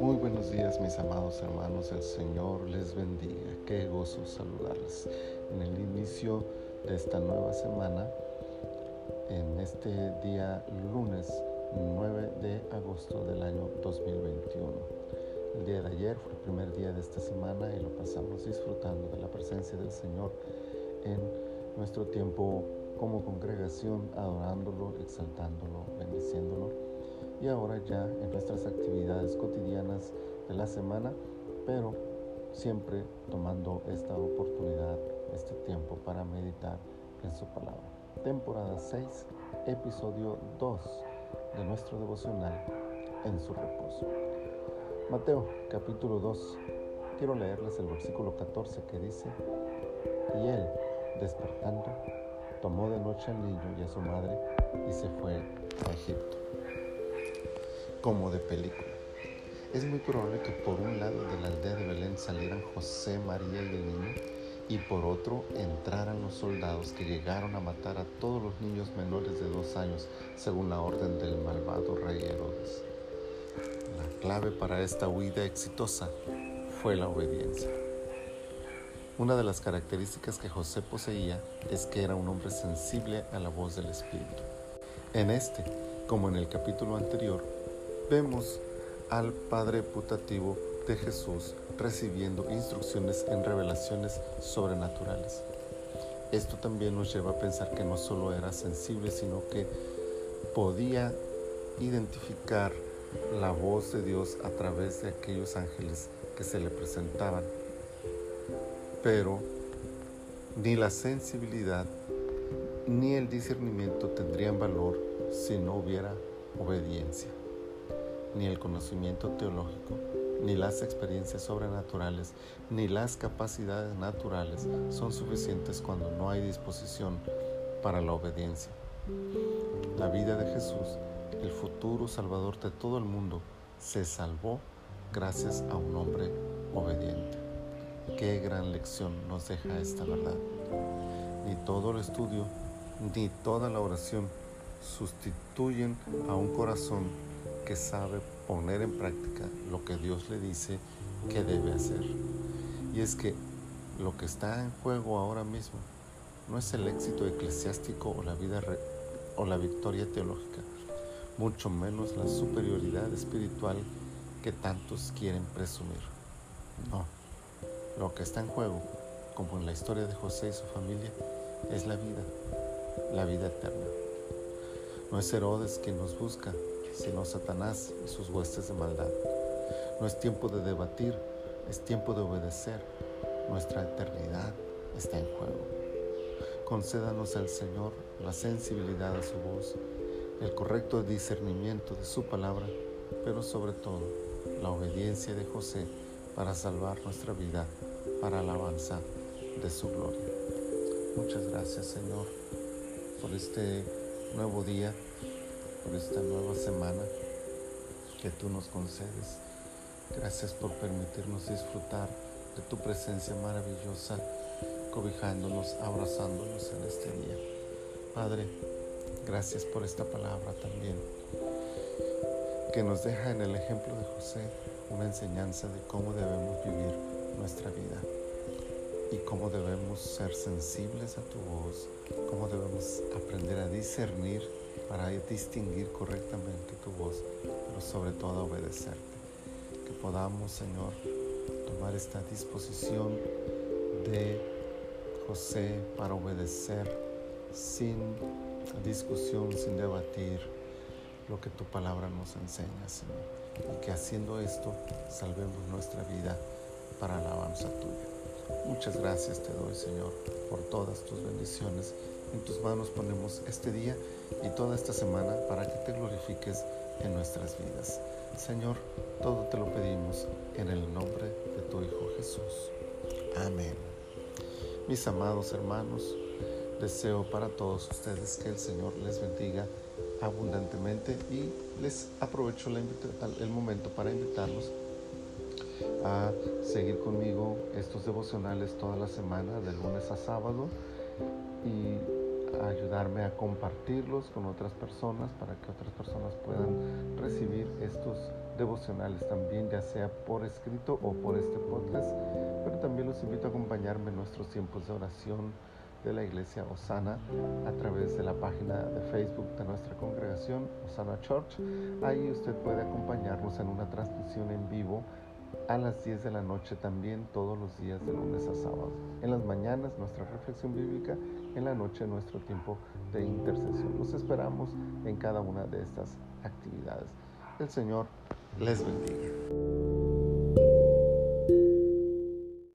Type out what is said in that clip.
Muy buenos días mis amados hermanos, el Señor les bendiga, qué gozo saludarles en el inicio de esta nueva semana, en este día lunes 9 de agosto del año 2021. El día de ayer fue el primer día de esta semana y lo pasamos disfrutando de la presencia del Señor en nuestro tiempo como congregación, adorándolo, exaltándolo, bendiciéndolo. Y ahora ya en nuestras actividades cotidianas de la semana, pero siempre tomando esta oportunidad, este tiempo para meditar en su palabra. Temporada 6, episodio 2 de nuestro devocional en su reposo. Mateo capítulo 2. Quiero leerles el versículo 14 que dice, y él, despertando, tomó de noche al niño y a su madre y se fue a Egipto. Como de película. Es muy probable que por un lado de la aldea de Belén salieran José, María y el niño y por otro entraran los soldados que llegaron a matar a todos los niños menores de dos años según la orden del malvado rey Herodes. La clave para esta huida exitosa fue la obediencia. Una de las características que José poseía es que era un hombre sensible a la voz del Espíritu. En este, como en el capítulo anterior, vemos al Padre putativo de Jesús recibiendo instrucciones en revelaciones sobrenaturales. Esto también nos lleva a pensar que no solo era sensible, sino que podía identificar la voz de Dios a través de aquellos ángeles que se le presentaban pero ni la sensibilidad ni el discernimiento tendrían valor si no hubiera obediencia. Ni el conocimiento teológico, ni las experiencias sobrenaturales, ni las capacidades naturales son suficientes cuando no hay disposición para la obediencia. La vida de Jesús, el futuro Salvador de todo el mundo, se salvó gracias a un hombre obediente. Qué gran lección nos deja esta verdad. Ni todo el estudio, ni toda la oración sustituyen a un corazón que sabe poner en práctica lo que Dios le dice que debe hacer. Y es que lo que está en juego ahora mismo no es el éxito eclesiástico o la vida o la victoria teológica, mucho menos la superioridad espiritual que tantos quieren presumir. No. Lo que está en juego, como en la historia de José y su familia, es la vida, la vida eterna. No es Herodes quien nos busca, sino Satanás y sus huestes de maldad. No es tiempo de debatir, es tiempo de obedecer. Nuestra eternidad está en juego. Concédanos al Señor la sensibilidad a su voz, el correcto discernimiento de su palabra, pero sobre todo la obediencia de José para salvar nuestra vida para alabanza de su gloria. Muchas gracias Señor por este nuevo día, por esta nueva semana que tú nos concedes. Gracias por permitirnos disfrutar de tu presencia maravillosa, cobijándonos, abrazándonos en este día. Padre, gracias por esta palabra también, que nos deja en el ejemplo de José una enseñanza de cómo debemos vivir nuestra vida y cómo debemos ser sensibles a tu voz, cómo debemos aprender a discernir para distinguir correctamente tu voz, pero sobre todo obedecerte. Que podamos, Señor, tomar esta disposición de José para obedecer sin discusión, sin debatir lo que tu palabra nos enseña, Señor y que haciendo esto salvemos nuestra vida para alabanza tuya. Muchas gracias te doy, Señor, por todas tus bendiciones. En tus manos ponemos este día y toda esta semana para que te glorifiques en nuestras vidas. Señor, todo te lo pedimos en el nombre de tu Hijo Jesús. Amén. Mis amados hermanos, deseo para todos ustedes que el Señor les bendiga abundantemente y les aprovecho el momento para invitarlos a seguir conmigo estos devocionales toda la semana, de lunes a sábado, y ayudarme a compartirlos con otras personas para que otras personas puedan recibir estos devocionales también, ya sea por escrito o por este podcast. Pero también los invito a acompañarme en nuestros tiempos de oración de la iglesia Osana a través de la página de Facebook de nuestra congregación Osana Church. Ahí usted puede acompañarnos en una transmisión en vivo a las 10 de la noche también todos los días de lunes a sábado. En las mañanas nuestra reflexión bíblica, en la noche nuestro tiempo de intercesión. Los esperamos en cada una de estas actividades. El Señor les bendiga.